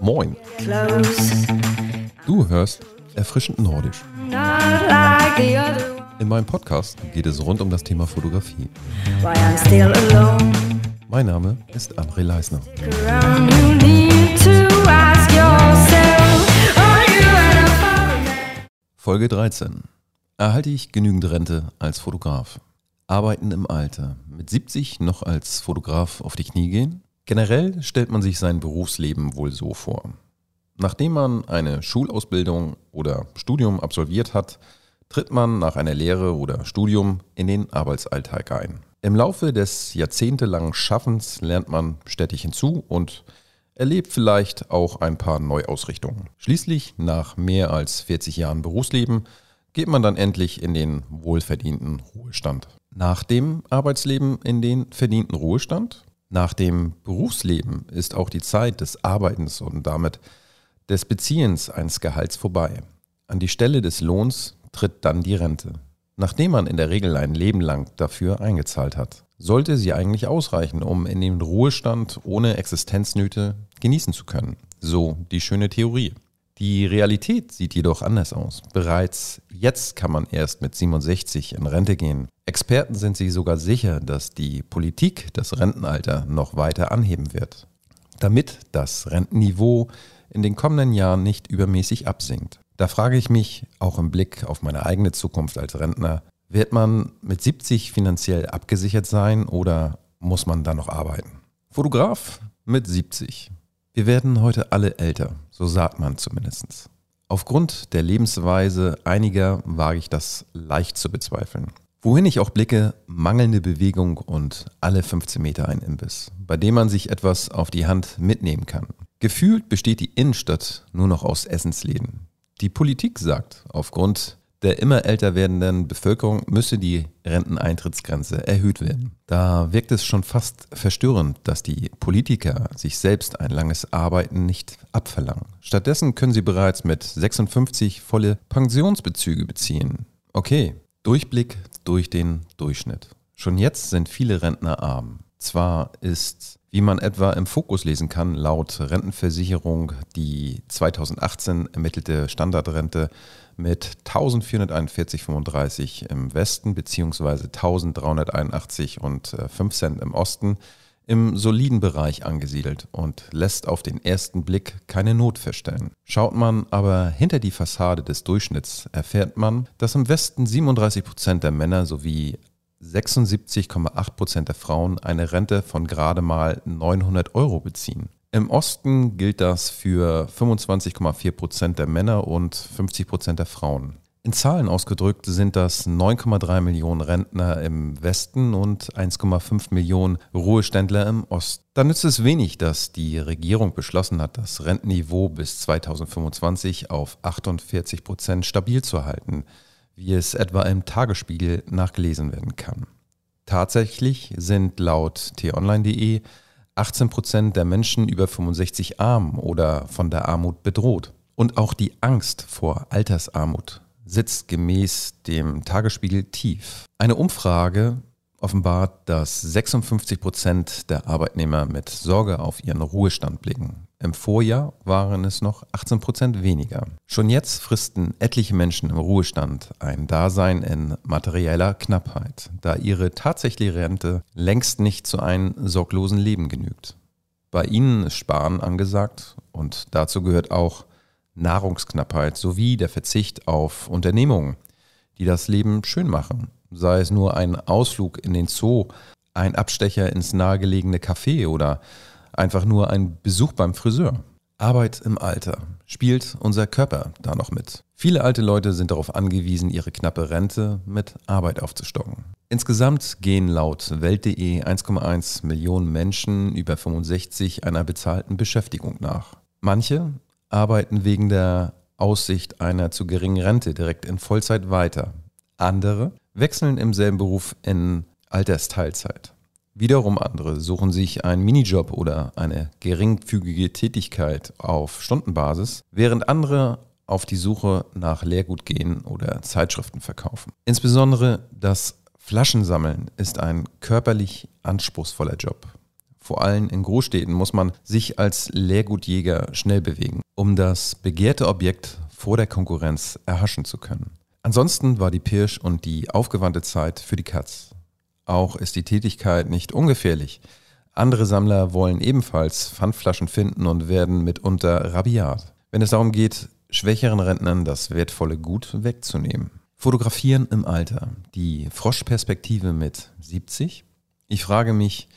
Moin, du hörst erfrischend nordisch. In meinem Podcast geht es rund um das Thema Fotografie. Mein Name ist André Leisner. Folge 13. Erhalte ich genügend Rente als Fotograf? Arbeiten im Alter. Mit 70 noch als Fotograf auf die Knie gehen? Generell stellt man sich sein Berufsleben wohl so vor. Nachdem man eine Schulausbildung oder Studium absolviert hat, tritt man nach einer Lehre oder Studium in den Arbeitsalltag ein. Im Laufe des jahrzehntelangen Schaffens lernt man stetig hinzu und erlebt vielleicht auch ein paar Neuausrichtungen. Schließlich, nach mehr als 40 Jahren Berufsleben, geht man dann endlich in den wohlverdienten Ruhestand. Nach dem Arbeitsleben in den verdienten Ruhestand? Nach dem Berufsleben ist auch die Zeit des Arbeitens und damit des Beziehens eines Gehalts vorbei. An die Stelle des Lohns tritt dann die Rente, nachdem man in der Regel ein Leben lang dafür eingezahlt hat. Sollte sie eigentlich ausreichen, um in den Ruhestand ohne Existenznöte genießen zu können. So die schöne Theorie. Die Realität sieht jedoch anders aus. Bereits jetzt kann man erst mit 67 in Rente gehen. Experten sind sich sogar sicher, dass die Politik das Rentenalter noch weiter anheben wird, damit das Rentenniveau in den kommenden Jahren nicht übermäßig absinkt. Da frage ich mich, auch im Blick auf meine eigene Zukunft als Rentner, wird man mit 70 finanziell abgesichert sein oder muss man da noch arbeiten? Fotograf mit 70. Wir werden heute alle älter, so sagt man zumindest. Aufgrund der Lebensweise einiger wage ich das leicht zu bezweifeln. Wohin ich auch blicke, mangelnde Bewegung und alle 15 Meter ein Imbiss, bei dem man sich etwas auf die Hand mitnehmen kann. Gefühlt besteht die Innenstadt nur noch aus Essensläden. Die Politik sagt, aufgrund der immer älter werdenden Bevölkerung müsse die Renteneintrittsgrenze erhöht werden. Da wirkt es schon fast verstörend, dass die Politiker sich selbst ein langes Arbeiten nicht abverlangen. Stattdessen können sie bereits mit 56 volle Pensionsbezüge beziehen. Okay, Durchblick durch den Durchschnitt. Schon jetzt sind viele Rentner arm. Zwar ist, wie man etwa im Fokus lesen kann, laut Rentenversicherung die 2018 ermittelte Standardrente mit 1441,35 im Westen bzw. 1381 und 5 Cent im Osten im soliden Bereich angesiedelt und lässt auf den ersten Blick keine Not feststellen. Schaut man aber hinter die Fassade des Durchschnitts, erfährt man, dass im Westen 37 Prozent der Männer sowie 76,8 Prozent der Frauen eine Rente von gerade mal 900 Euro beziehen. Im Osten gilt das für 25,4 Prozent der Männer und 50 Prozent der Frauen. In Zahlen ausgedrückt sind das 9,3 Millionen Rentner im Westen und 1,5 Millionen Ruheständler im Osten. Da nützt es wenig, dass die Regierung beschlossen hat, das Rentenniveau bis 2025 auf 48 Prozent stabil zu halten, wie es etwa im Tagesspiegel nachgelesen werden kann. Tatsächlich sind laut t-online.de 18 Prozent der Menschen über 65 arm oder von der Armut bedroht. Und auch die Angst vor Altersarmut sitzt gemäß dem Tagesspiegel tief. Eine Umfrage offenbart, dass 56 Prozent der Arbeitnehmer mit Sorge auf ihren Ruhestand blicken. Im Vorjahr waren es noch 18 Prozent weniger. Schon jetzt fristen etliche Menschen im Ruhestand ein Dasein in materieller Knappheit, da ihre tatsächliche Rente längst nicht zu einem sorglosen Leben genügt. Bei ihnen ist Sparen angesagt und dazu gehört auch Nahrungsknappheit sowie der Verzicht auf Unternehmungen, die das Leben schön machen, sei es nur ein Ausflug in den Zoo, ein Abstecher ins nahegelegene Café oder einfach nur ein Besuch beim Friseur. Arbeit im Alter. Spielt unser Körper da noch mit? Viele alte Leute sind darauf angewiesen, ihre knappe Rente mit Arbeit aufzustocken. Insgesamt gehen laut Welt.de 1,1 Millionen Menschen über 65 einer bezahlten Beschäftigung nach. Manche arbeiten wegen der Aussicht einer zu geringen Rente direkt in Vollzeit weiter. Andere wechseln im selben Beruf in Altersteilzeit. Wiederum andere suchen sich einen Minijob oder eine geringfügige Tätigkeit auf Stundenbasis, während andere auf die Suche nach Lehrgut gehen oder Zeitschriften verkaufen. Insbesondere das Flaschensammeln ist ein körperlich anspruchsvoller Job. Vor allem in Großstädten muss man sich als Leergutjäger schnell bewegen, um das begehrte Objekt vor der Konkurrenz erhaschen zu können. Ansonsten war die Pirsch und die aufgewandte Zeit für die Katz. Auch ist die Tätigkeit nicht ungefährlich. Andere Sammler wollen ebenfalls Pfandflaschen finden und werden mitunter rabiat, wenn es darum geht, schwächeren Rentnern das wertvolle Gut wegzunehmen. Fotografieren im Alter. Die Froschperspektive mit 70. Ich frage mich,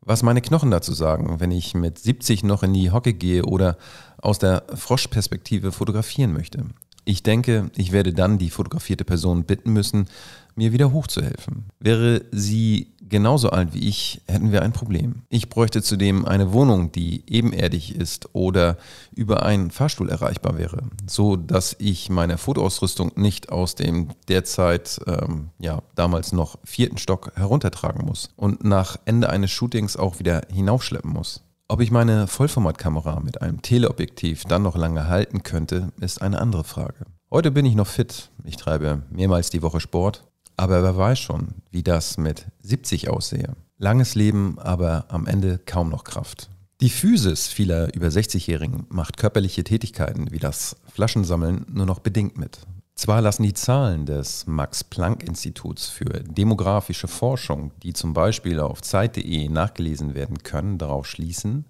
was meine Knochen dazu sagen, wenn ich mit 70 noch in die Hocke gehe oder aus der Froschperspektive fotografieren möchte. Ich denke, ich werde dann die fotografierte Person bitten müssen, mir wieder hochzuhelfen. Wäre sie genauso alt wie ich, hätten wir ein Problem. Ich bräuchte zudem eine Wohnung, die ebenerdig ist oder über einen Fahrstuhl erreichbar wäre, so dass ich meine Fotoausrüstung nicht aus dem derzeit, ähm, ja, damals noch vierten Stock heruntertragen muss und nach Ende eines Shootings auch wieder hinaufschleppen muss. Ob ich meine Vollformatkamera mit einem Teleobjektiv dann noch lange halten könnte, ist eine andere Frage. Heute bin ich noch fit. Ich treibe mehrmals die Woche Sport. Aber wer weiß schon, wie das mit 70 aussehe. Langes Leben, aber am Ende kaum noch Kraft. Die Physis vieler über 60-Jährigen macht körperliche Tätigkeiten wie das Flaschensammeln nur noch bedingt mit. Zwar lassen die Zahlen des Max-Planck-Instituts für demografische Forschung, die zum Beispiel auf Zeit.de nachgelesen werden können, darauf schließen,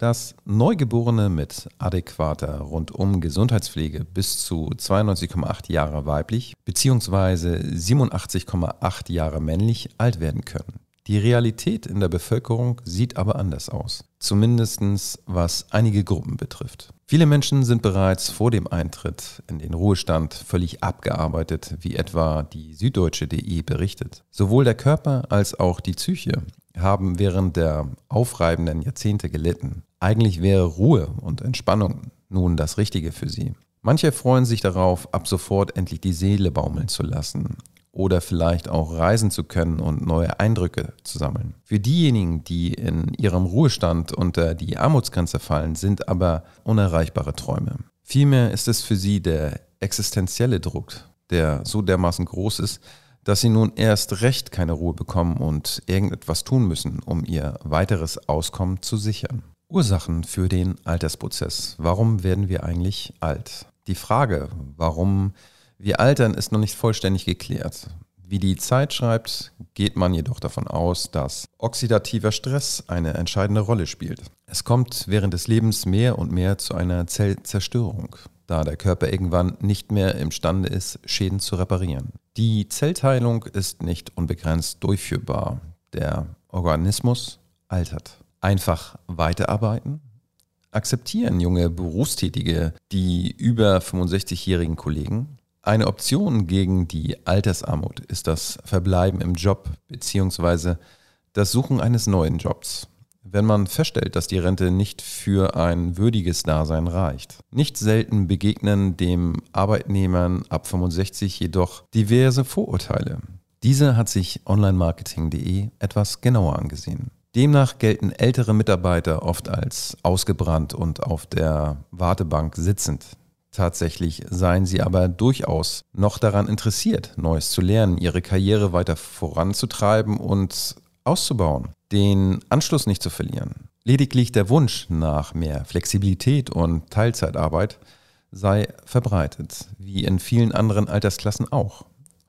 dass Neugeborene mit adäquater rundum Gesundheitspflege bis zu 92,8 Jahre weiblich bzw. 87,8 Jahre männlich alt werden können. Die Realität in der Bevölkerung sieht aber anders aus, zumindest was einige Gruppen betrifft. Viele Menschen sind bereits vor dem Eintritt in den Ruhestand völlig abgearbeitet, wie etwa die Süddeutsche.de berichtet. Sowohl der Körper als auch die Psyche haben während der aufreibenden Jahrzehnte gelitten. Eigentlich wäre Ruhe und Entspannung nun das Richtige für sie. Manche freuen sich darauf, ab sofort endlich die Seele baumeln zu lassen oder vielleicht auch reisen zu können und neue Eindrücke zu sammeln. Für diejenigen, die in ihrem Ruhestand unter die Armutsgrenze fallen, sind aber unerreichbare Träume. Vielmehr ist es für sie der existenzielle Druck, der so dermaßen groß ist, dass sie nun erst recht keine Ruhe bekommen und irgendetwas tun müssen, um ihr weiteres Auskommen zu sichern. Ursachen für den Altersprozess. Warum werden wir eigentlich alt? Die Frage, warum wir altern, ist noch nicht vollständig geklärt. Wie die Zeit schreibt, geht man jedoch davon aus, dass oxidativer Stress eine entscheidende Rolle spielt. Es kommt während des Lebens mehr und mehr zu einer Zellzerstörung, da der Körper irgendwann nicht mehr imstande ist, Schäden zu reparieren. Die Zellteilung ist nicht unbegrenzt durchführbar. Der Organismus altert. Einfach weiterarbeiten, akzeptieren junge Berufstätige die über 65-jährigen Kollegen, eine Option gegen die Altersarmut ist das Verbleiben im Job bzw. das Suchen eines neuen Jobs, wenn man feststellt, dass die Rente nicht für ein würdiges Dasein reicht. Nicht selten begegnen dem Arbeitnehmern ab 65 jedoch diverse Vorurteile. Diese hat sich onlinemarketing.de etwas genauer angesehen. Demnach gelten ältere Mitarbeiter oft als ausgebrannt und auf der Wartebank sitzend. Tatsächlich seien sie aber durchaus noch daran interessiert, Neues zu lernen, ihre Karriere weiter voranzutreiben und auszubauen, den Anschluss nicht zu verlieren. Lediglich der Wunsch nach mehr Flexibilität und Teilzeitarbeit sei verbreitet, wie in vielen anderen Altersklassen auch.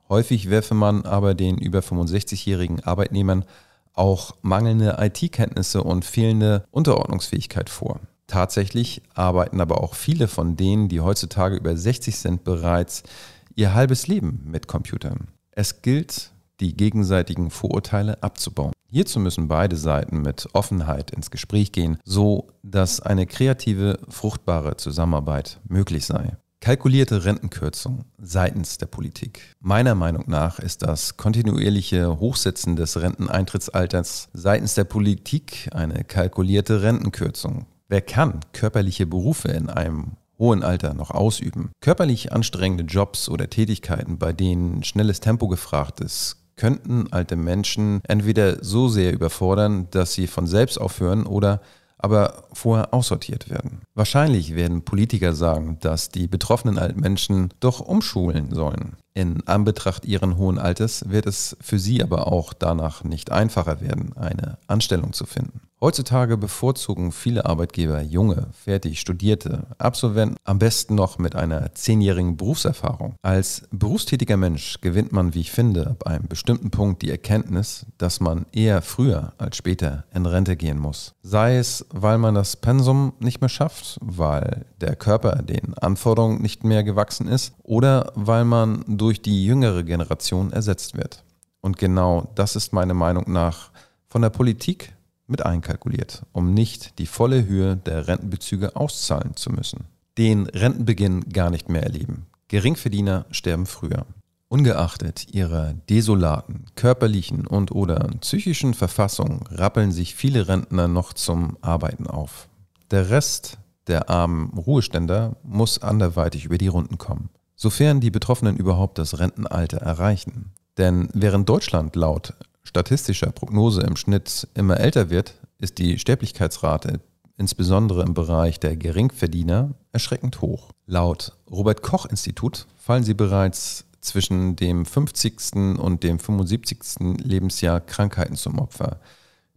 Häufig werfe man aber den über 65-jährigen Arbeitnehmern auch mangelnde IT-Kenntnisse und fehlende Unterordnungsfähigkeit vor. Tatsächlich arbeiten aber auch viele von denen, die heutzutage über 60 sind, bereits ihr halbes Leben mit Computern. Es gilt, die gegenseitigen Vorurteile abzubauen. Hierzu müssen beide Seiten mit Offenheit ins Gespräch gehen, so dass eine kreative, fruchtbare Zusammenarbeit möglich sei. Kalkulierte Rentenkürzung seitens der Politik. Meiner Meinung nach ist das kontinuierliche Hochsetzen des Renteneintrittsalters seitens der Politik eine kalkulierte Rentenkürzung. Wer kann körperliche Berufe in einem hohen Alter noch ausüben? Körperlich anstrengende Jobs oder Tätigkeiten, bei denen schnelles Tempo gefragt ist, könnten alte Menschen entweder so sehr überfordern, dass sie von selbst aufhören oder aber vorher aussortiert werden. Wahrscheinlich werden Politiker sagen, dass die betroffenen alten Menschen doch umschulen sollen. In Anbetracht ihren hohen Alters wird es für sie aber auch danach nicht einfacher werden, eine Anstellung zu finden. Heutzutage bevorzugen viele Arbeitgeber junge, fertig studierte Absolventen, am besten noch mit einer zehnjährigen Berufserfahrung. Als berufstätiger Mensch gewinnt man, wie ich finde, ab einem bestimmten Punkt die Erkenntnis, dass man eher früher als später in Rente gehen muss. Sei es, weil man das Pensum nicht mehr schafft, weil der Körper den Anforderungen nicht mehr gewachsen ist oder weil man durch die jüngere Generation ersetzt wird. Und genau das ist meiner Meinung nach von der Politik mit einkalkuliert, um nicht die volle Höhe der Rentenbezüge auszahlen zu müssen. Den Rentenbeginn gar nicht mehr erleben. Geringverdiener sterben früher. Ungeachtet ihrer desolaten körperlichen und oder psychischen Verfassung rappeln sich viele Rentner noch zum Arbeiten auf. Der Rest der armen Ruheständer muss anderweitig über die Runden kommen, sofern die Betroffenen überhaupt das Rentenalter erreichen. Denn während Deutschland laut statistischer Prognose im Schnitt immer älter wird, ist die Sterblichkeitsrate insbesondere im Bereich der Geringverdiener erschreckend hoch. Laut Robert Koch Institut fallen sie bereits zwischen dem 50. und dem 75. Lebensjahr Krankheiten zum Opfer,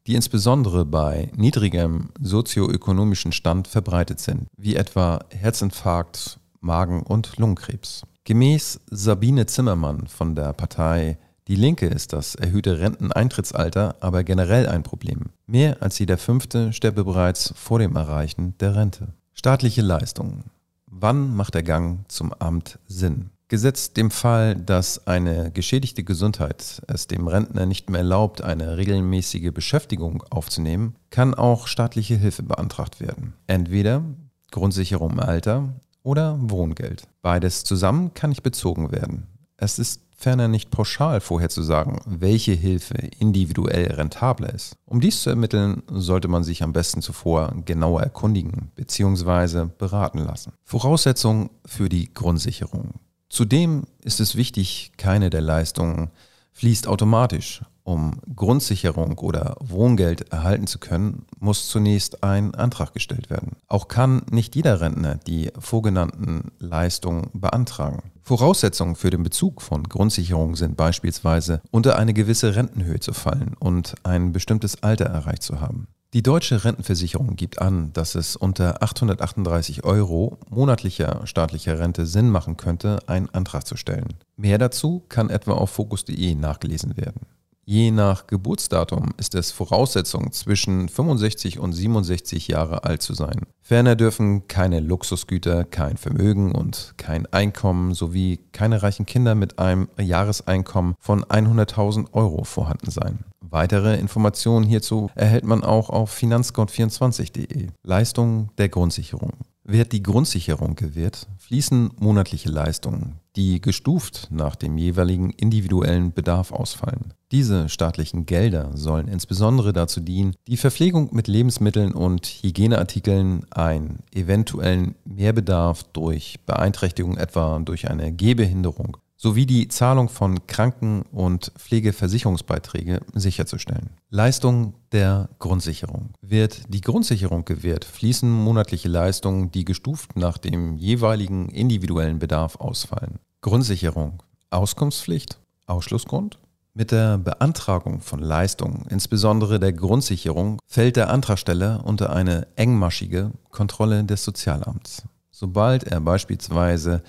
die insbesondere bei niedrigem sozioökonomischen Stand verbreitet sind, wie etwa Herzinfarkt, Magen- und Lungenkrebs. Gemäß Sabine Zimmermann von der Partei die Linke ist das erhöhte Renteneintrittsalter aber generell ein Problem. Mehr als jeder Fünfte sterbe bereits vor dem Erreichen der Rente. Staatliche Leistungen. Wann macht der Gang zum Amt Sinn? Gesetzt dem Fall, dass eine geschädigte Gesundheit es dem Rentner nicht mehr erlaubt, eine regelmäßige Beschäftigung aufzunehmen, kann auch staatliche Hilfe beantragt werden. Entweder Grundsicherung im Alter oder Wohngeld. Beides zusammen kann nicht bezogen werden. Es ist ferner nicht pauschal vorherzusagen, welche Hilfe individuell rentabler ist. Um dies zu ermitteln, sollte man sich am besten zuvor genauer erkundigen bzw. beraten lassen. Voraussetzung für die Grundsicherung. Zudem ist es wichtig, keine der Leistungen fließt automatisch. Um Grundsicherung oder Wohngeld erhalten zu können, muss zunächst ein Antrag gestellt werden. Auch kann nicht jeder Rentner die vorgenannten Leistungen beantragen. Voraussetzungen für den Bezug von Grundsicherung sind beispielsweise unter eine gewisse Rentenhöhe zu fallen und ein bestimmtes Alter erreicht zu haben. Die deutsche Rentenversicherung gibt an, dass es unter 838 Euro monatlicher staatlicher Rente Sinn machen könnte, einen Antrag zu stellen. Mehr dazu kann etwa auf focus.de nachgelesen werden. Je nach Geburtsdatum ist es Voraussetzung, zwischen 65 und 67 Jahre alt zu sein. Ferner dürfen keine Luxusgüter, kein Vermögen und kein Einkommen sowie keine reichen Kinder mit einem Jahreseinkommen von 100.000 Euro vorhanden sein. Weitere Informationen hierzu erhält man auch auf finanzgott24.de. Leistung der Grundsicherung. Wird die Grundsicherung gewährt, fließen monatliche Leistungen, die gestuft nach dem jeweiligen individuellen Bedarf ausfallen. Diese staatlichen Gelder sollen insbesondere dazu dienen, die Verpflegung mit Lebensmitteln und Hygieneartikeln, einen eventuellen Mehrbedarf durch Beeinträchtigung etwa durch eine Gehbehinderung sowie die Zahlung von Kranken- und Pflegeversicherungsbeiträge sicherzustellen. Leistung der Grundsicherung. Wird die Grundsicherung gewährt, fließen monatliche Leistungen, die gestuft nach dem jeweiligen individuellen Bedarf ausfallen. Grundsicherung. Auskunftspflicht. Ausschlussgrund. Mit der Beantragung von Leistungen, insbesondere der Grundsicherung, fällt der Antragsteller unter eine engmaschige Kontrolle des Sozialamts. Sobald er beispielsweise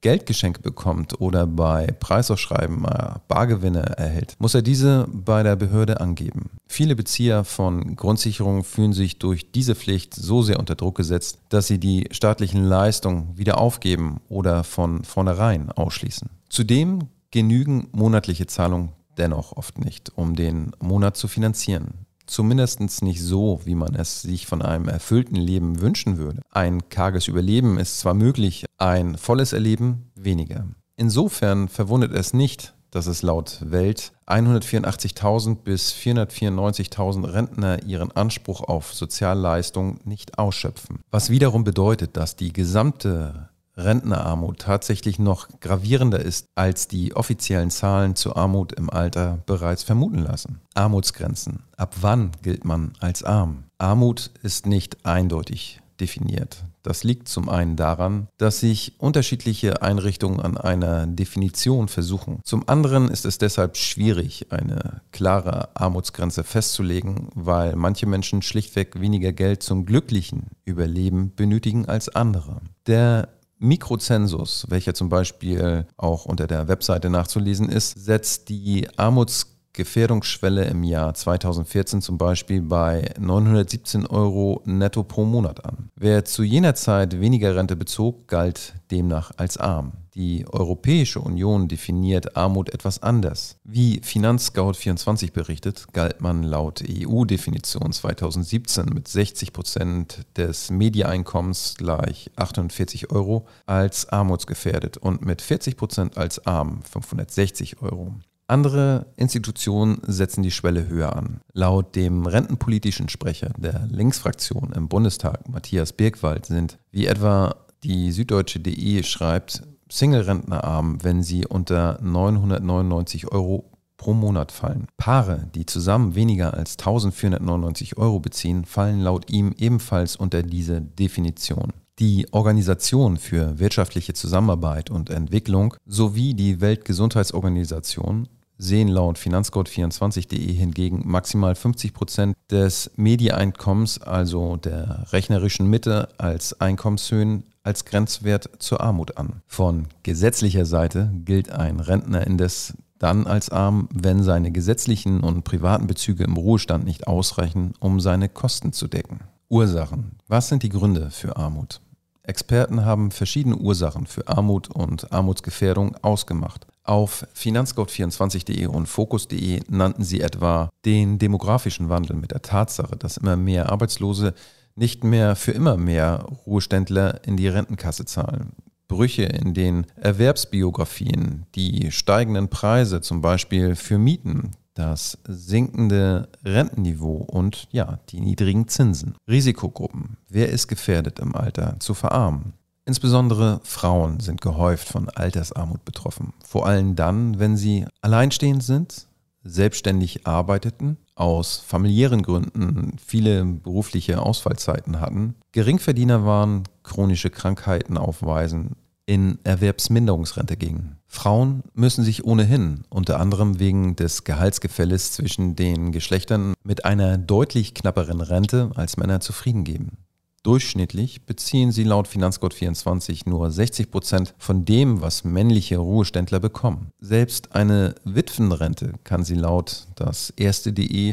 Geldgeschenke bekommt oder bei Preisausschreiben Bargewinne erhält, muss er diese bei der Behörde angeben. Viele Bezieher von Grundsicherung fühlen sich durch diese Pflicht so sehr unter Druck gesetzt, dass sie die staatlichen Leistungen wieder aufgeben oder von vornherein ausschließen. Zudem genügen monatliche Zahlungen dennoch oft nicht, um den Monat zu finanzieren. Zumindest nicht so, wie man es sich von einem erfüllten Leben wünschen würde. Ein karges Überleben ist zwar möglich, ein volles Erleben weniger. Insofern verwundert es nicht, dass es laut Welt 184.000 bis 494.000 Rentner ihren Anspruch auf Sozialleistung nicht ausschöpfen. Was wiederum bedeutet, dass die gesamte Rentnerarmut tatsächlich noch gravierender ist, als die offiziellen Zahlen zur Armut im Alter bereits vermuten lassen. Armutsgrenzen. Ab wann gilt man als arm? Armut ist nicht eindeutig definiert. Das liegt zum einen daran, dass sich unterschiedliche Einrichtungen an einer Definition versuchen. Zum anderen ist es deshalb schwierig, eine klare Armutsgrenze festzulegen, weil manche Menschen schlichtweg weniger Geld zum glücklichen Überleben benötigen als andere. Der Mikrozensus, welcher zum Beispiel auch unter der Webseite nachzulesen ist, setzt die Armutsgefährdungsschwelle im Jahr 2014 zum Beispiel bei 917 Euro netto pro Monat an. Wer zu jener Zeit weniger Rente bezog, galt demnach als arm. Die Europäische Union definiert Armut etwas anders. Wie Finanzscout24 berichtet, galt man laut EU-Definition 2017 mit 60 Prozent des Mediaeinkommens gleich 840 Euro als armutsgefährdet und mit 40 Prozent als arm 560 Euro. Andere Institutionen setzen die Schwelle höher an. Laut dem rentenpolitischen Sprecher der Linksfraktion im Bundestag, Matthias Birkwald, sind, wie etwa die Süddeutsche.de schreibt, Single-Rentner arm, wenn sie unter 999 Euro pro Monat fallen. Paare, die zusammen weniger als 1499 Euro beziehen, fallen laut ihm ebenfalls unter diese Definition. Die Organisation für wirtschaftliche Zusammenarbeit und Entwicklung sowie die Weltgesundheitsorganisation sehen laut Finanzcode24.de hingegen maximal 50 Prozent des Medieinkommens, also der rechnerischen Mitte, als Einkommenshöhen als Grenzwert zur Armut an. Von gesetzlicher Seite gilt ein Rentner indes dann als arm, wenn seine gesetzlichen und privaten Bezüge im Ruhestand nicht ausreichen, um seine Kosten zu decken. Ursachen. Was sind die Gründe für Armut? Experten haben verschiedene Ursachen für Armut und Armutsgefährdung ausgemacht. Auf finanzcode24.de und fokus.de nannten sie etwa den demografischen Wandel mit der Tatsache, dass immer mehr Arbeitslose nicht mehr für immer mehr Ruheständler in die Rentenkasse zahlen. Brüche in den Erwerbsbiografien, die steigenden Preise zum Beispiel für Mieten, das sinkende Rentenniveau und ja, die niedrigen Zinsen. Risikogruppen. Wer ist gefährdet im Alter zu verarmen? Insbesondere Frauen sind gehäuft von Altersarmut betroffen. Vor allem dann, wenn sie alleinstehend sind, selbstständig arbeiteten, aus familiären Gründen viele berufliche Ausfallzeiten hatten, Geringverdiener waren, chronische Krankheiten aufweisen, in Erwerbsminderungsrente gingen. Frauen müssen sich ohnehin, unter anderem wegen des Gehaltsgefälles zwischen den Geschlechtern, mit einer deutlich knapperen Rente als Männer zufrieden geben. Durchschnittlich beziehen sie laut Finanzcode24 nur 60 Prozent von dem, was männliche Ruheständler bekommen. Selbst eine Witwenrente kann sie laut das erste.de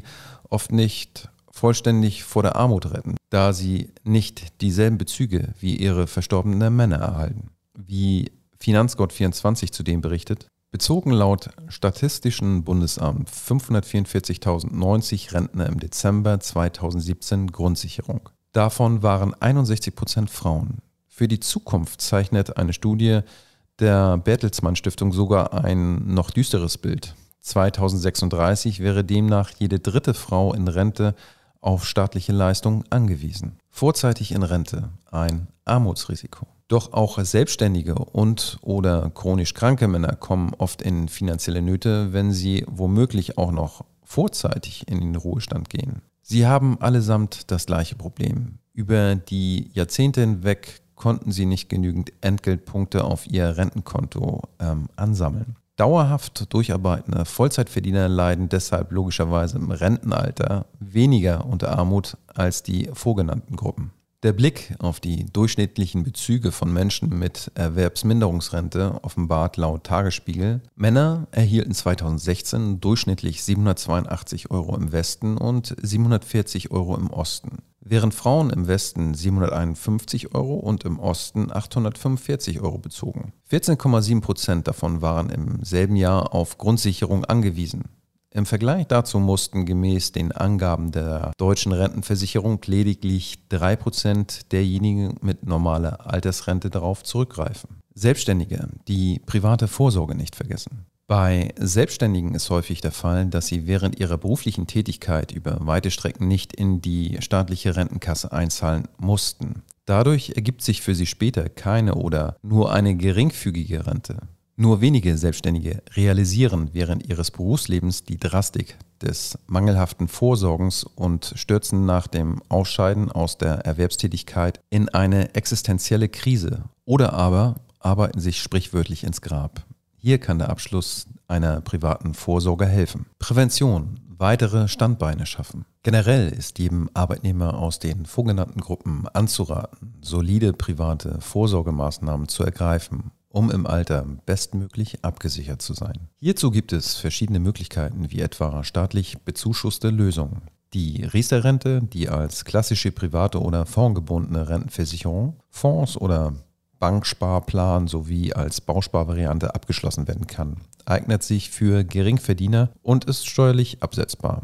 oft nicht vollständig vor der Armut retten, da sie nicht dieselben Bezüge wie ihre verstorbenen Männer erhalten. Wie Finanzgott24 zudem berichtet, bezogen laut Statistischen Bundesamt 544.090 Rentner im Dezember 2017 Grundsicherung. Davon waren 61 Prozent Frauen. Für die Zukunft zeichnet eine Studie der Bertelsmann Stiftung sogar ein noch düsteres Bild. 2036 wäre demnach jede dritte Frau in Rente auf staatliche Leistungen angewiesen. Vorzeitig in Rente ein Armutsrisiko. Doch auch Selbstständige und oder chronisch kranke Männer kommen oft in finanzielle Nöte, wenn sie womöglich auch noch vorzeitig in den Ruhestand gehen. Sie haben allesamt das gleiche Problem. Über die Jahrzehnte hinweg konnten sie nicht genügend Entgeltpunkte auf ihr Rentenkonto ähm, ansammeln. Dauerhaft durcharbeitende Vollzeitverdiener leiden deshalb logischerweise im Rentenalter weniger unter Armut als die vorgenannten Gruppen. Der Blick auf die durchschnittlichen Bezüge von Menschen mit Erwerbsminderungsrente offenbart laut Tagesspiegel, Männer erhielten 2016 durchschnittlich 782 Euro im Westen und 740 Euro im Osten, während Frauen im Westen 751 Euro und im Osten 845 Euro bezogen. 14,7 Prozent davon waren im selben Jahr auf Grundsicherung angewiesen. Im Vergleich dazu mussten gemäß den Angaben der deutschen Rentenversicherung lediglich 3% derjenigen mit normaler Altersrente darauf zurückgreifen. Selbstständige, die private Vorsorge nicht vergessen. Bei Selbstständigen ist häufig der Fall, dass sie während ihrer beruflichen Tätigkeit über weite Strecken nicht in die staatliche Rentenkasse einzahlen mussten. Dadurch ergibt sich für sie später keine oder nur eine geringfügige Rente. Nur wenige Selbstständige realisieren während ihres Berufslebens die Drastik des mangelhaften Vorsorgens und stürzen nach dem Ausscheiden aus der Erwerbstätigkeit in eine existenzielle Krise oder aber arbeiten sich sprichwörtlich ins Grab. Hier kann der Abschluss einer privaten Vorsorge helfen. Prävention, weitere Standbeine schaffen. Generell ist jedem Arbeitnehmer aus den vorgenannten Gruppen anzuraten, solide private Vorsorgemaßnahmen zu ergreifen, um im Alter bestmöglich abgesichert zu sein. Hierzu gibt es verschiedene Möglichkeiten, wie etwa staatlich bezuschusste Lösungen. Die Riester-Rente, die als klassische private oder fondgebundene Rentenversicherung, Fonds oder Banksparplan sowie als Bausparvariante abgeschlossen werden kann, eignet sich für Geringverdiener und ist steuerlich absetzbar.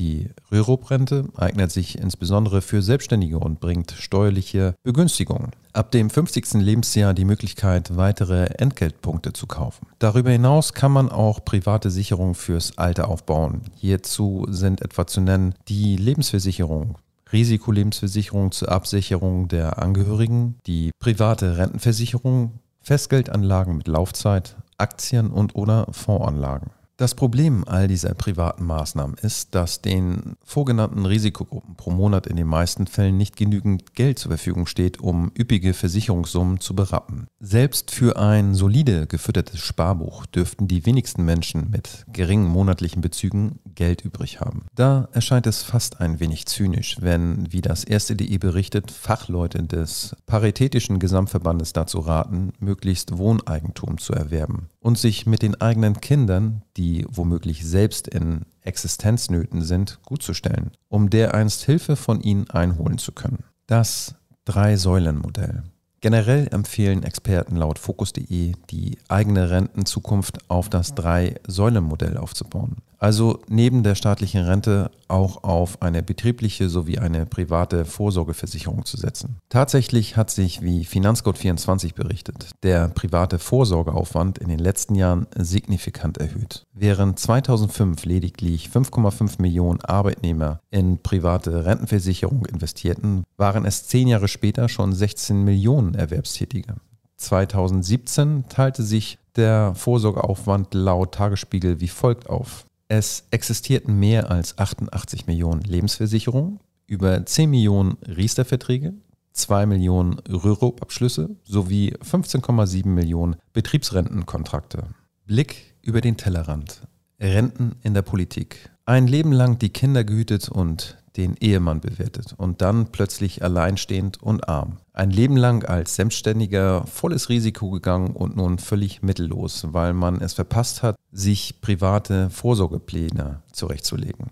Die Rürup-Rente eignet sich insbesondere für Selbstständige und bringt steuerliche Begünstigungen. Ab dem 50. Lebensjahr die Möglichkeit, weitere Entgeltpunkte zu kaufen. Darüber hinaus kann man auch private Sicherungen fürs Alter aufbauen. Hierzu sind etwa zu nennen die Lebensversicherung, Risikolebensversicherung zur Absicherung der Angehörigen, die private Rentenversicherung, Festgeldanlagen mit Laufzeit, Aktien und oder Fondsanlagen. Das Problem all dieser privaten Maßnahmen ist, dass den vorgenannten Risikogruppen pro Monat in den meisten Fällen nicht genügend Geld zur Verfügung steht, um üppige Versicherungssummen zu berappen. Selbst für ein solide gefüttertes Sparbuch dürften die wenigsten Menschen mit geringen monatlichen Bezügen Geld übrig haben. Da erscheint es fast ein wenig zynisch, wenn, wie das erste.de berichtet, Fachleute des Paritätischen Gesamtverbandes dazu raten, möglichst Wohneigentum zu erwerben und sich mit den eigenen Kindern, die womöglich selbst in Existenznöten sind, gutzustellen, um dereinst Hilfe von ihnen einholen zu können. Das Drei-Säulen-Modell. Generell empfehlen Experten laut Fokus.de, die eigene Rentenzukunft auf das Drei-Säulen-Modell aufzubauen. Also neben der staatlichen Rente auch auf eine betriebliche sowie eine private Vorsorgeversicherung zu setzen. Tatsächlich hat sich, wie Finanzcode24 berichtet, der private Vorsorgeaufwand in den letzten Jahren signifikant erhöht. Während 2005 lediglich 5,5 Millionen Arbeitnehmer in private Rentenversicherung investierten, waren es zehn Jahre später schon 16 Millionen Erwerbstätige. 2017 teilte sich der Vorsorgeaufwand laut Tagesspiegel wie folgt auf. Es existierten mehr als 88 Millionen Lebensversicherungen, über 10 Millionen Riester-Verträge, 2 Millionen Rürup-Abschlüsse sowie 15,7 Millionen Betriebsrentenkontrakte. Blick über den Tellerrand. Renten in der Politik. Ein Leben lang die Kinder gehütet und den Ehemann bewertet und dann plötzlich alleinstehend und arm. Ein Leben lang als Selbstständiger volles Risiko gegangen und nun völlig mittellos, weil man es verpasst hat, sich private Vorsorgepläne zurechtzulegen.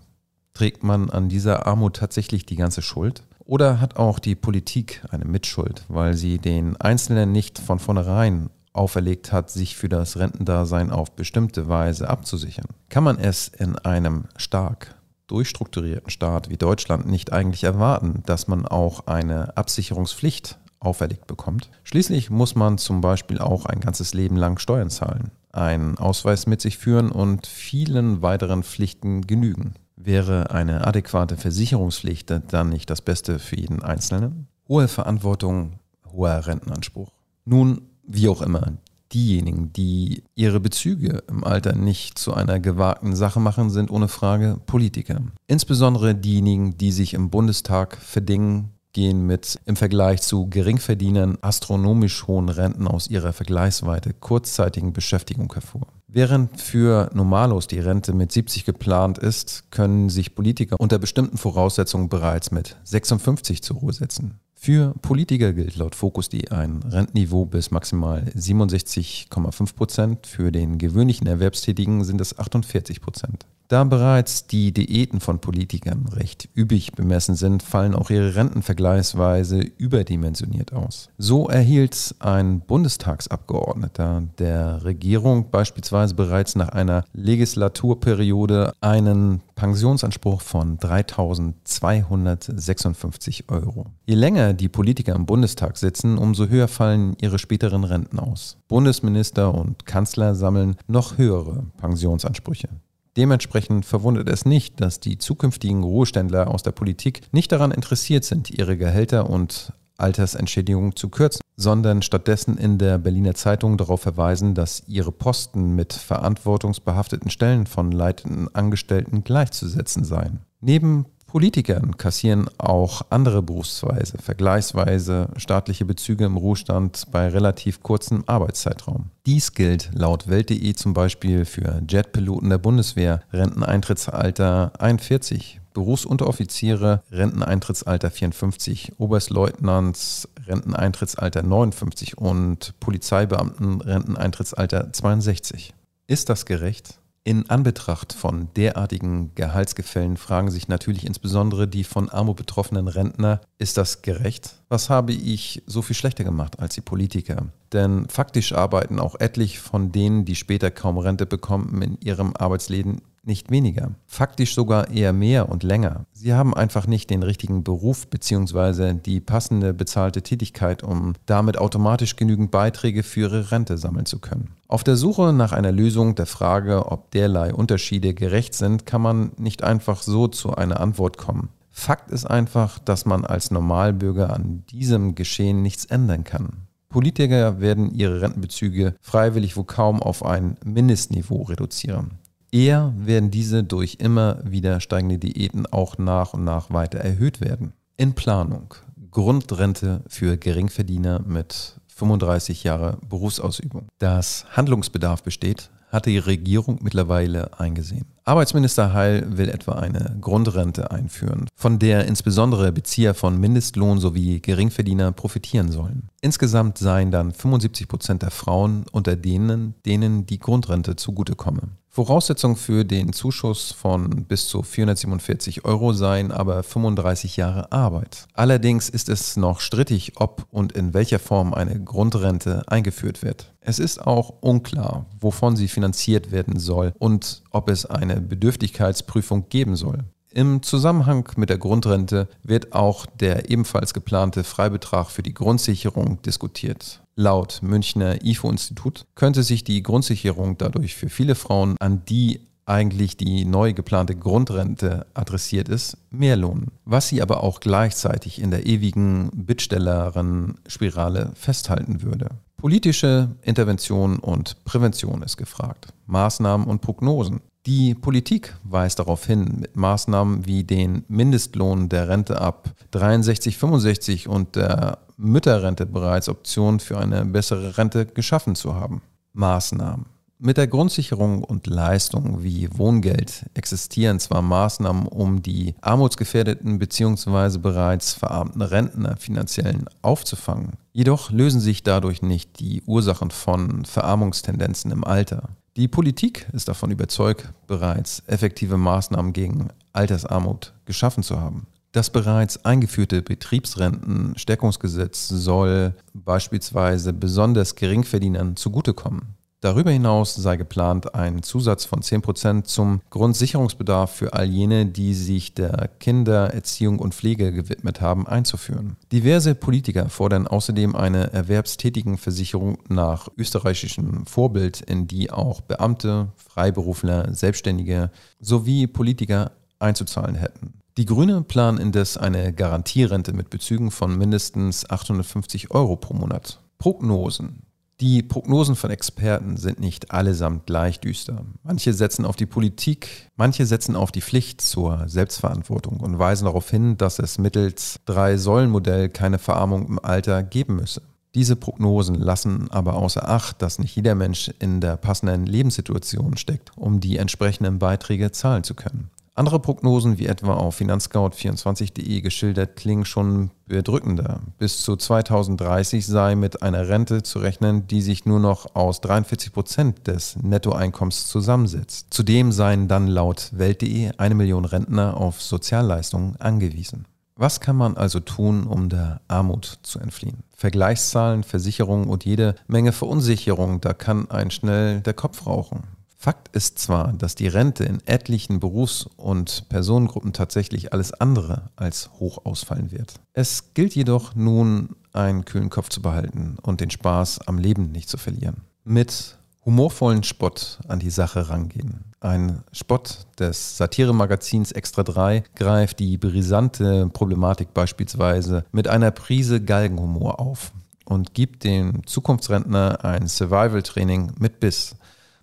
Trägt man an dieser Armut tatsächlich die ganze Schuld? Oder hat auch die Politik eine Mitschuld, weil sie den Einzelnen nicht von vornherein auferlegt hat, sich für das Rentendasein auf bestimmte Weise abzusichern? Kann man es in einem stark durchstrukturierten Staat wie Deutschland nicht eigentlich erwarten, dass man auch eine Absicherungspflicht auferlegt bekommt. Schließlich muss man zum Beispiel auch ein ganzes Leben lang Steuern zahlen, einen Ausweis mit sich führen und vielen weiteren Pflichten genügen. Wäre eine adäquate Versicherungspflicht dann nicht das Beste für jeden Einzelnen? Hohe Verantwortung, hoher Rentenanspruch. Nun, wie auch immer, diejenigen, die ihre Bezüge im Alter nicht zu einer gewagten Sache machen, sind ohne Frage Politiker. Insbesondere diejenigen, die sich im Bundestag verdingen, gehen mit im Vergleich zu Geringverdienern astronomisch hohen Renten aus ihrer vergleichsweise kurzzeitigen Beschäftigung hervor. Während für Normalos die Rente mit 70 geplant ist, können sich Politiker unter bestimmten Voraussetzungen bereits mit 56 zur Ruhe setzen. Für Politiker gilt laut Fokus.de ein Rentenniveau bis maximal 67,5 Prozent. Für den gewöhnlichen Erwerbstätigen sind es 48 Prozent. Da bereits die Diäten von Politikern recht üppig bemessen sind, fallen auch ihre Renten vergleichsweise überdimensioniert aus. So erhielt ein Bundestagsabgeordneter der Regierung beispielsweise bereits nach einer Legislaturperiode einen Pensionsanspruch von 3.256 Euro. Je länger die Politiker im Bundestag sitzen, umso höher fallen ihre späteren Renten aus. Bundesminister und Kanzler sammeln noch höhere Pensionsansprüche. Dementsprechend verwundert es nicht, dass die zukünftigen Ruheständler aus der Politik nicht daran interessiert sind, ihre Gehälter und Altersentschädigungen zu kürzen, sondern stattdessen in der Berliner Zeitung darauf verweisen, dass ihre Posten mit verantwortungsbehafteten Stellen von leitenden Angestellten gleichzusetzen seien. Neben Politikern kassieren auch andere Berufsweise vergleichsweise staatliche Bezüge im Ruhestand bei relativ kurzem Arbeitszeitraum. Dies gilt laut Welt.de zum Beispiel für Jetpiloten der Bundeswehr, Renteneintrittsalter 41, Berufsunteroffiziere, Renteneintrittsalter 54, Oberstleutnants, Renteneintrittsalter 59 und Polizeibeamten, Renteneintrittsalter 62. Ist das gerecht? In Anbetracht von derartigen Gehaltsgefällen fragen sich natürlich insbesondere die von Armut betroffenen Rentner, ist das gerecht? Was habe ich so viel schlechter gemacht als die Politiker? Denn faktisch arbeiten auch etlich von denen, die später kaum Rente bekommen, in ihrem Arbeitsleben nicht weniger, faktisch sogar eher mehr und länger. Sie haben einfach nicht den richtigen Beruf bzw. die passende bezahlte Tätigkeit, um damit automatisch genügend Beiträge für ihre Rente sammeln zu können. Auf der Suche nach einer Lösung der Frage, ob derlei Unterschiede gerecht sind, kann man nicht einfach so zu einer Antwort kommen. Fakt ist einfach, dass man als Normalbürger an diesem Geschehen nichts ändern kann. Politiker werden ihre Rentenbezüge freiwillig wo kaum auf ein Mindestniveau reduzieren. Eher werden diese durch immer wieder steigende Diäten auch nach und nach weiter erhöht werden. In Planung. Grundrente für Geringverdiener mit 35 Jahre Berufsausübung. Dass Handlungsbedarf besteht, hat die Regierung mittlerweile eingesehen. Arbeitsminister Heil will etwa eine Grundrente einführen, von der insbesondere Bezieher von Mindestlohn sowie Geringverdiener profitieren sollen. Insgesamt seien dann 75 Prozent der Frauen unter denen, denen die Grundrente zugutekomme. Voraussetzung für den Zuschuss von bis zu 447 Euro seien aber 35 Jahre Arbeit. Allerdings ist es noch strittig, ob und in welcher Form eine Grundrente eingeführt wird. Es ist auch unklar, wovon sie finanziert werden soll und ob es eine Bedürftigkeitsprüfung geben soll. Im Zusammenhang mit der Grundrente wird auch der ebenfalls geplante Freibetrag für die Grundsicherung diskutiert. Laut Münchner IFO-Institut könnte sich die Grundsicherung dadurch für viele Frauen, an die eigentlich die neu geplante Grundrente adressiert ist, mehr lohnen. Was sie aber auch gleichzeitig in der ewigen Bittstellerin-Spirale festhalten würde. Politische Intervention und Prävention ist gefragt. Maßnahmen und Prognosen. Die Politik weist darauf hin, mit Maßnahmen wie den Mindestlohn der Rente ab 63, 65 und der Mütterrente bereits Optionen für eine bessere Rente geschaffen zu haben. Maßnahmen. Mit der Grundsicherung und Leistungen wie Wohngeld existieren zwar Maßnahmen, um die armutsgefährdeten bzw. bereits verarmten Rentner finanziell aufzufangen. Jedoch lösen sich dadurch nicht die Ursachen von Verarmungstendenzen im Alter. Die Politik ist davon überzeugt, bereits effektive Maßnahmen gegen Altersarmut geschaffen zu haben. Das bereits eingeführte Betriebsrentenstärkungsgesetz soll beispielsweise besonders Geringverdienern zugutekommen. Darüber hinaus sei geplant, einen Zusatz von 10% zum Grundsicherungsbedarf für all jene, die sich der Kindererziehung und Pflege gewidmet haben, einzuführen. Diverse Politiker fordern außerdem eine Erwerbstätigenversicherung nach österreichischem Vorbild, in die auch Beamte, Freiberufler, Selbstständige sowie Politiker einzuzahlen hätten. Die Grüne planen indes eine Garantierente mit Bezügen von mindestens 850 Euro pro Monat. Prognosen. Die Prognosen von Experten sind nicht allesamt gleich düster. Manche setzen auf die Politik, manche setzen auf die Pflicht zur Selbstverantwortung und weisen darauf hin, dass es mittels Drei-Säulen-Modell keine Verarmung im Alter geben müsse. Diese Prognosen lassen aber außer Acht, dass nicht jeder Mensch in der passenden Lebenssituation steckt, um die entsprechenden Beiträge zahlen zu können. Andere Prognosen, wie etwa auf finanzscout24.de geschildert, klingen schon bedrückender. Bis zu 2030 sei mit einer Rente zu rechnen, die sich nur noch aus 43 Prozent des Nettoeinkommens zusammensetzt. Zudem seien dann laut Welt.de eine Million Rentner auf Sozialleistungen angewiesen. Was kann man also tun, um der Armut zu entfliehen? Vergleichszahlen, Versicherungen und jede Menge Verunsicherung, da kann ein schnell der Kopf rauchen. Fakt ist zwar, dass die Rente in etlichen Berufs- und Personengruppen tatsächlich alles andere als hoch ausfallen wird. Es gilt jedoch nun, einen kühlen Kopf zu behalten und den Spaß am Leben nicht zu verlieren. Mit humorvollen Spott an die Sache rangehen. Ein Spott des Satiremagazins Extra 3 greift die brisante Problematik beispielsweise mit einer Prise Galgenhumor auf und gibt dem Zukunftsrentner ein Survival-Training mit Biss.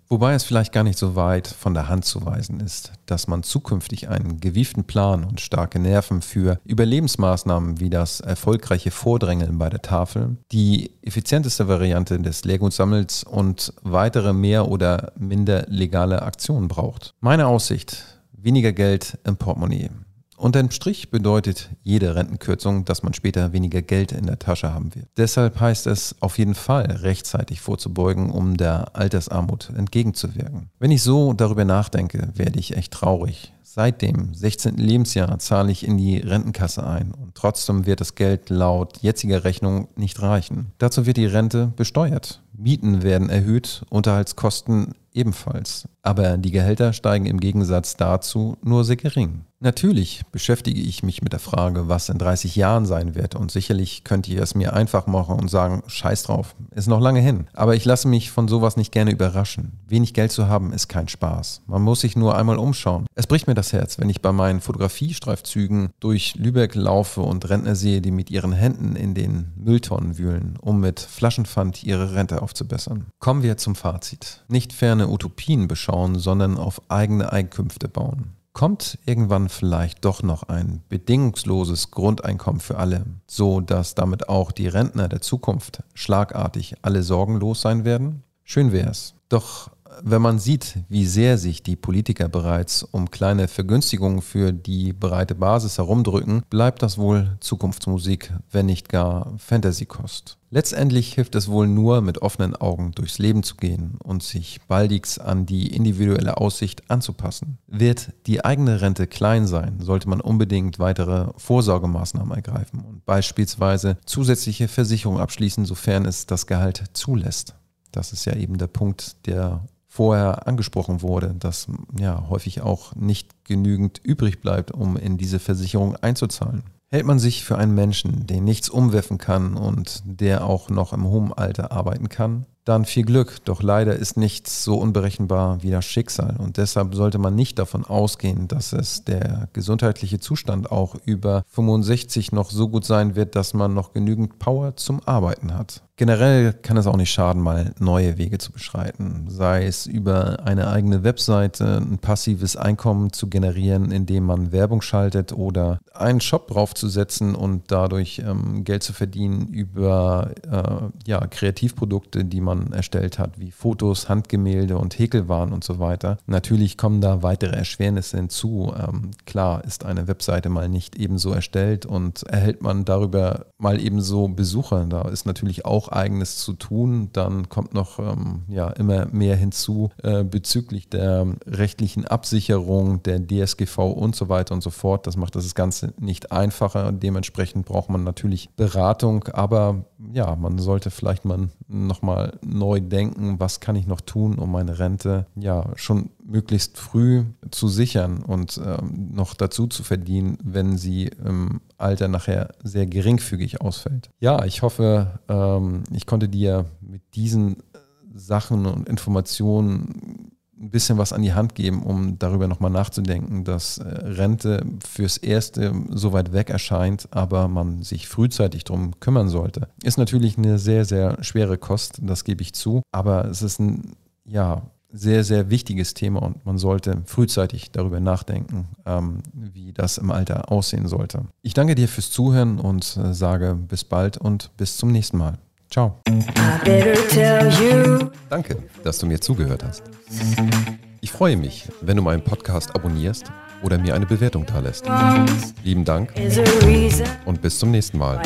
Wobei es vielleicht gar nicht so weit von der Hand zu weisen ist, dass man zukünftig einen gewieften Plan und starke Nerven für Überlebensmaßnahmen wie das erfolgreiche Vordrängeln bei der Tafel, die effizienteste Variante des Leergutsammels und weitere mehr oder minder legale Aktionen braucht. Meine Aussicht, weniger Geld im Portemonnaie. Unterm Strich bedeutet jede Rentenkürzung, dass man später weniger Geld in der Tasche haben wird. Deshalb heißt es auf jeden Fall rechtzeitig vorzubeugen, um der Altersarmut entgegenzuwirken. Wenn ich so darüber nachdenke, werde ich echt traurig. Seit dem 16. Lebensjahr zahle ich in die Rentenkasse ein und trotzdem wird das Geld laut jetziger Rechnung nicht reichen. Dazu wird die Rente besteuert. Mieten werden erhöht, Unterhaltskosten ebenfalls. Aber die Gehälter steigen im Gegensatz dazu nur sehr gering. Natürlich beschäftige ich mich mit der Frage, was in 30 Jahren sein wird und sicherlich könnt ihr es mir einfach machen und sagen, scheiß drauf, ist noch lange hin. Aber ich lasse mich von sowas nicht gerne überraschen. Wenig Geld zu haben ist kein Spaß. Man muss sich nur einmal umschauen. Es bricht mir das Herz, wenn ich bei meinen Fotografiestreifzügen durch Lübeck laufe und Rentner sehe, die mit ihren Händen in den Mülltonnen wühlen, um mit Flaschenpfand ihre Rente aufzubessern. Kommen wir zum Fazit. Nicht ferne Utopien beschauen, sondern auf eigene Einkünfte bauen kommt irgendwann vielleicht doch noch ein bedingungsloses Grundeinkommen für alle, so dass damit auch die Rentner der Zukunft schlagartig alle sorgenlos sein werden? Schön wär's. Doch wenn man sieht, wie sehr sich die Politiker bereits um kleine Vergünstigungen für die breite Basis herumdrücken, bleibt das wohl Zukunftsmusik, wenn nicht gar Fantasykost. Letztendlich hilft es wohl nur, mit offenen Augen durchs Leben zu gehen und sich baldigst an die individuelle Aussicht anzupassen. Wird die eigene Rente klein sein, sollte man unbedingt weitere Vorsorgemaßnahmen ergreifen und beispielsweise zusätzliche Versicherungen abschließen, sofern es das Gehalt zulässt. Das ist ja eben der Punkt, der vorher angesprochen wurde, dass ja häufig auch nicht genügend übrig bleibt, um in diese Versicherung einzuzahlen. Hält man sich für einen Menschen, den nichts umwerfen kann und der auch noch im hohen Alter arbeiten kann, dann viel Glück. Doch leider ist nichts so unberechenbar wie das Schicksal. Und deshalb sollte man nicht davon ausgehen, dass es der gesundheitliche Zustand auch über 65 noch so gut sein wird, dass man noch genügend Power zum Arbeiten hat. Generell kann es auch nicht schaden, mal neue Wege zu beschreiten, sei es über eine eigene Webseite ein passives Einkommen zu generieren, indem man Werbung schaltet oder einen Shop draufzusetzen und dadurch ähm, Geld zu verdienen über äh, ja, Kreativprodukte, die man erstellt hat, wie Fotos, Handgemälde und Häkelwaren und so weiter. Natürlich kommen da weitere Erschwernisse hinzu. Ähm, klar ist eine Webseite mal nicht ebenso erstellt und erhält man darüber mal ebenso Besucher. Da ist natürlich auch eigenes zu tun. Dann kommt noch ähm, ja, immer mehr hinzu äh, bezüglich der rechtlichen Absicherung, der DSGV und so weiter und so fort. Das macht das Ganze nicht einfacher. Dementsprechend braucht man natürlich Beratung, aber ja, man sollte vielleicht mal nochmal neu denken, was kann ich noch tun, um meine Rente ja schon möglichst früh zu sichern und ähm, noch dazu zu verdienen, wenn sie im Alter nachher sehr geringfügig ausfällt. Ja, ich hoffe, ähm, ich konnte dir mit diesen Sachen und Informationen ein bisschen was an die Hand geben, um darüber nochmal nachzudenken, dass äh, Rente fürs Erste so weit weg erscheint, aber man sich frühzeitig darum kümmern sollte. Ist natürlich eine sehr, sehr schwere Kost, das gebe ich zu, aber es ist ein, ja, sehr, sehr wichtiges Thema und man sollte frühzeitig darüber nachdenken, ähm, wie das im Alter aussehen sollte. Ich danke dir fürs Zuhören und äh, sage bis bald und bis zum nächsten Mal. Ciao. Danke, dass du mir zugehört hast. Ich freue mich, wenn du meinen Podcast abonnierst oder mir eine Bewertung da lässt. Lieben Dank und bis zum nächsten Mal.